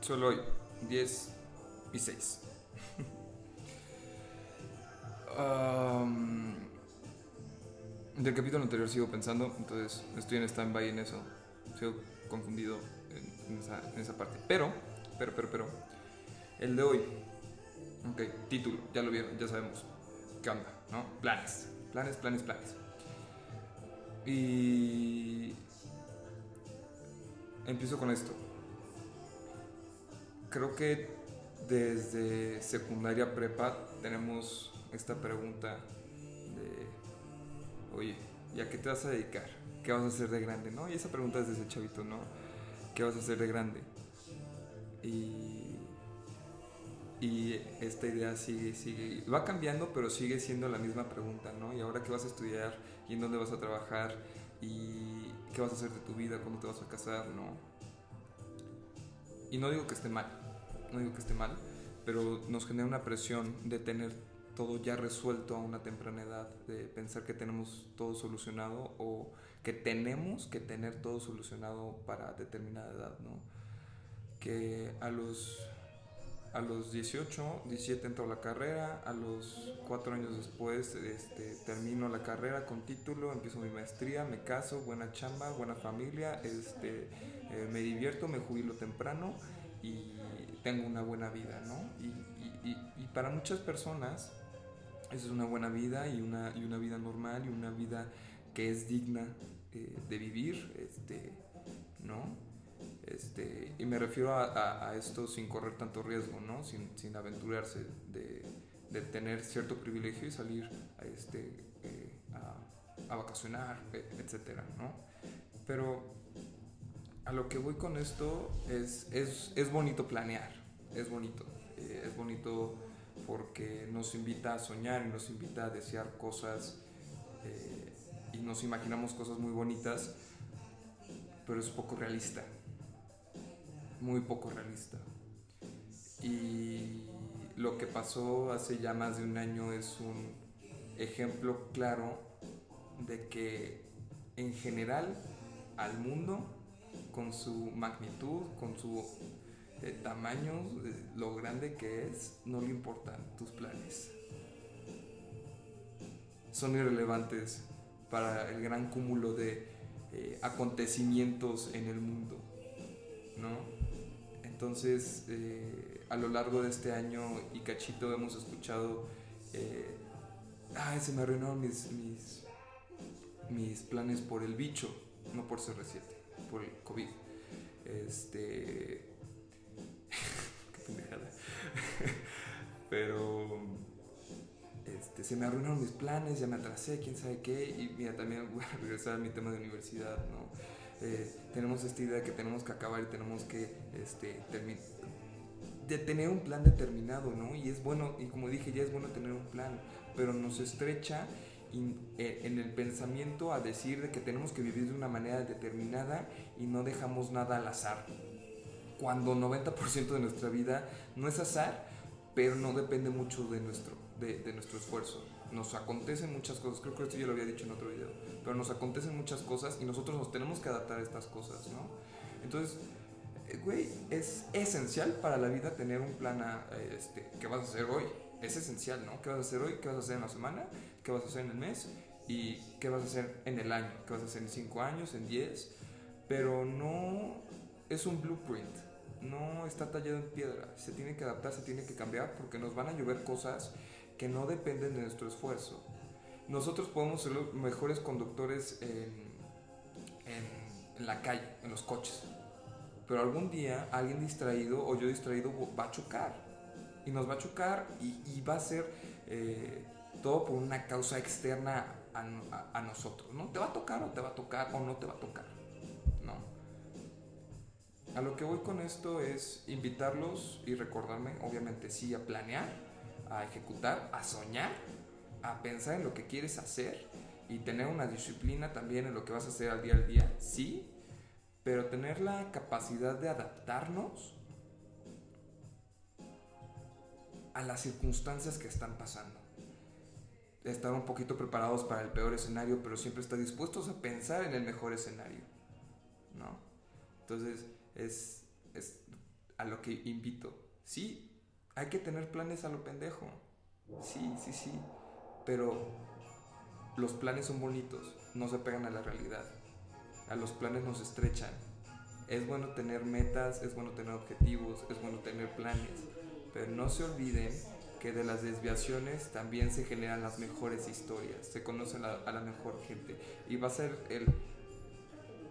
Solo hoy, 10 y 6. Um, del capítulo anterior sigo pensando, entonces estoy en stand-by en eso. Sigo confundido en, esa, en esa parte. Pero, pero, pero, pero, el de hoy. Ok, título, ya lo vieron, ya sabemos. ¿Qué onda? ¿No? Planes. Planes, planes, planes. Y empiezo con esto. Creo que desde secundaria prepa tenemos esta pregunta de, oye, ¿y a qué te vas a dedicar? ¿Qué vas a hacer de grande? ¿No? Y esa pregunta es desde chavito, ¿no? ¿Qué vas a hacer de grande? Y, y esta idea sigue, sigue, va cambiando, pero sigue siendo la misma pregunta, ¿no? ¿Y ahora qué vas a estudiar? ¿Y en dónde vas a trabajar? ¿Y qué vas a hacer de tu vida? ¿Cuándo te vas a casar? ¿No? Y no digo que esté mal, no digo que esté mal, pero nos genera una presión de tener todo ya resuelto a una temprana edad, de pensar que tenemos todo solucionado o que tenemos que tener todo solucionado para determinada edad, ¿no? Que a los a los 18, 17 entro a la carrera, a los 4 años después este, termino la carrera con título, empiezo mi maestría, me caso, buena chamba, buena familia, este, eh, me divierto, me jubilo temprano y tengo una buena vida, ¿no? Y, para muchas personas eso es una buena vida y una, y una vida normal y una vida que es digna eh, de vivir, este, ¿no? Este, y me refiero a, esto sin correr tanto riesgo, ¿no? sin, aventurarse, de, tener cierto privilegio y salir a, este, eh, a, a, vacacionar, e, etcétera, ¿no? Pero a lo que voy con esto es, es, es bonito planear, es bonito, eh, es bonito porque nos invita a soñar y nos invita a desear cosas eh, y nos imaginamos cosas muy bonitas, pero es poco realista muy poco realista. Y lo que pasó hace ya más de un año es un ejemplo claro de que en general al mundo, con su magnitud, con su eh, tamaño, eh, lo grande que es, no le importan tus planes. Son irrelevantes para el gran cúmulo de eh, acontecimientos en el mundo, ¿no? Entonces, eh, a lo largo de este año y cachito hemos escuchado, eh, ay, se me arruinaron mis, mis, planes por el bicho, no por CR7, por el COVID. Este... Qué pendejada. Pero este, se me arruinaron mis planes, ya me atrasé, quién sabe qué, y mira, también voy a regresar a mi tema de universidad, ¿no? Tenemos esta idea de que tenemos que acabar y tenemos que este, tener un plan determinado, ¿no? Y es bueno, y como dije, ya es bueno tener un plan, pero nos estrecha eh, en el pensamiento a decir de que tenemos que vivir de una manera determinada y no dejamos nada al azar. Cuando 90% de nuestra vida no es azar, pero no depende mucho de nuestro, de nuestro esfuerzo nos acontecen muchas cosas, creo que esto ya lo había dicho en otro video, pero nos acontecen muchas cosas y nosotros nos tenemos que adaptar a estas cosas, ¿no? Entonces, eh, güey, es esencial para la vida tener un plan a, este, ¿qué vas a hacer hoy? Es esencial, ¿no? ¿Qué vas a hacer hoy? ¿Qué vas a hacer en la semana? ¿Qué vas a hacer en el mes? ¿Y qué vas a hacer en el año? ¿Qué vas a hacer en 5 años? ¿En 10? Pero no es un blueprint, no está tallado en piedra, se tiene que adaptar, se tiene que cambiar porque nos van a llover cosas que no dependen de nuestro esfuerzo. Nosotros podemos ser los mejores conductores en, la calle, en los coches, pero algún día alguien distraído o yo distraído va a chocar y nos va a chocar y, va a ser eh, todo por una causa externa a, a, nosotros, ¿no? Te va a tocar o te va a tocar o no te va a tocar, ¿no? A lo que voy con esto es invitarlos y recordarme, obviamente sí, a planear, a ejecutar, a soñar, a pensar en lo que quieres hacer y tener una disciplina también en lo que vas a hacer al día al día, sí, pero tener la capacidad de adaptarnos a las circunstancias que están pasando. Estar un poquito preparados para el peor escenario, pero siempre estar dispuestos a pensar en el mejor escenario. ¿no? Entonces, es, es a lo que invito. Sí, hay que tener planes a lo pendejo. Sí, sí, sí. Pero los planes son bonitos, no se pegan a la realidad. A los planes nos estrechan. Es bueno tener metas, es bueno tener objetivos, es bueno tener planes. Pero no se olviden que de las desviaciones también se generan las mejores historias, se conocen a, la mejor gente. Y va a ser el,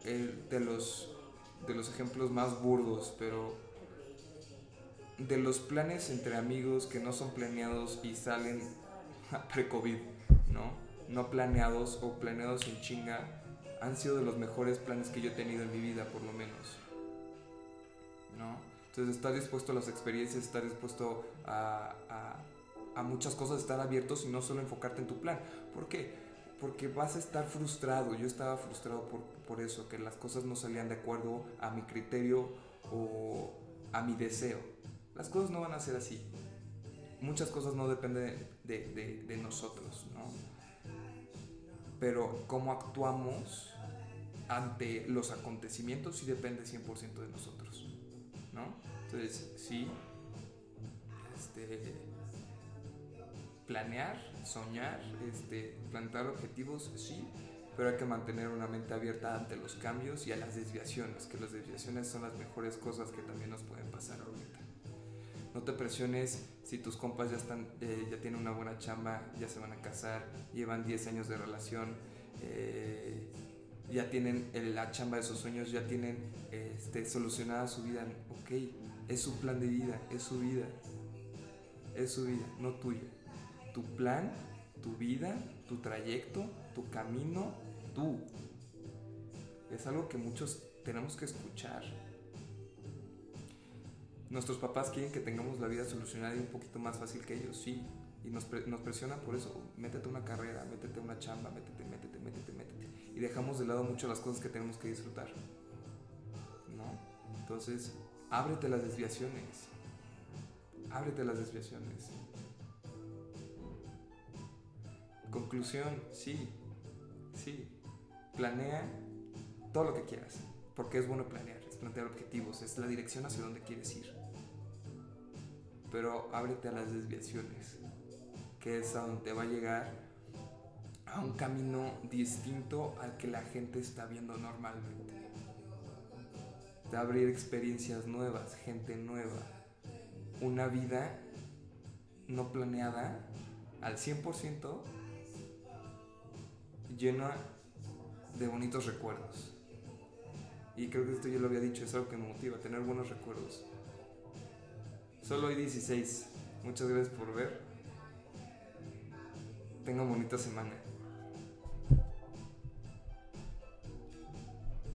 el de, los, de los ejemplos más burdos, pero de los planes entre amigos que no son planeados y salen pre-COVID, ¿no? No planeados o planeados en chinga, han sido de los mejores planes que yo he tenido en mi vida, por lo menos. ¿No? Entonces, estar dispuesto a las experiencias, estar dispuesto a, a, a muchas cosas, estar abiertos y no solo enfocarte en tu plan. ¿Por qué? Porque vas a estar frustrado. Yo estaba frustrado por, por eso, que las cosas no salían de acuerdo a mi criterio o a mi deseo. Las cosas no van a ser así. Muchas cosas no dependen de, nosotros, ¿no? Pero cómo actuamos ante los acontecimientos sí depende 100% de nosotros, ¿no? Entonces, sí, este, planear, soñar, este, plantar objetivos, sí, pero hay que mantener una mente abierta ante los cambios y a las desviaciones, que las desviaciones son las mejores cosas que también nos pueden pasar ahorita. No te presiones si tus compas ya, están, eh, ya tienen una buena chamba, ya se van a casar, llevan 10 años de relación, eh, ya tienen la chamba de sus sueños, ya tienen este, solucionada su vida. Ok, es su plan de vida, es su vida. Es su vida, no tuya. Tu plan, tu vida, tu trayecto, tu camino, tú. Es algo que muchos tenemos que escuchar nuestros papás quieren que tengamos la vida solucionada y un poquito más fácil que ellos, sí. Y nos, presionan por eso. Métete una carrera, métete una chamba, métete, métete, métete, métete. Y dejamos de lado mucho las cosas que tenemos que disfrutar. ¿No? Entonces, ábrete las desviaciones. Ábrete las desviaciones. Conclusión, sí, sí. Planea todo lo que quieras, porque es bueno planear, plantear objetivos, es la dirección hacia donde quieres ir pero ábrete a las desviaciones, que es a donde te va a llegar a un camino distinto al que la gente está viendo normalmente. A abrir experiencias nuevas, gente nueva, una vida no planeada al 100% llena de bonitos recuerdos. Y creo que esto yo lo había dicho, es algo que me motiva, tener buenos recuerdos. Solo hay 16. Muchas gracias por ver. Tenga bonita semana.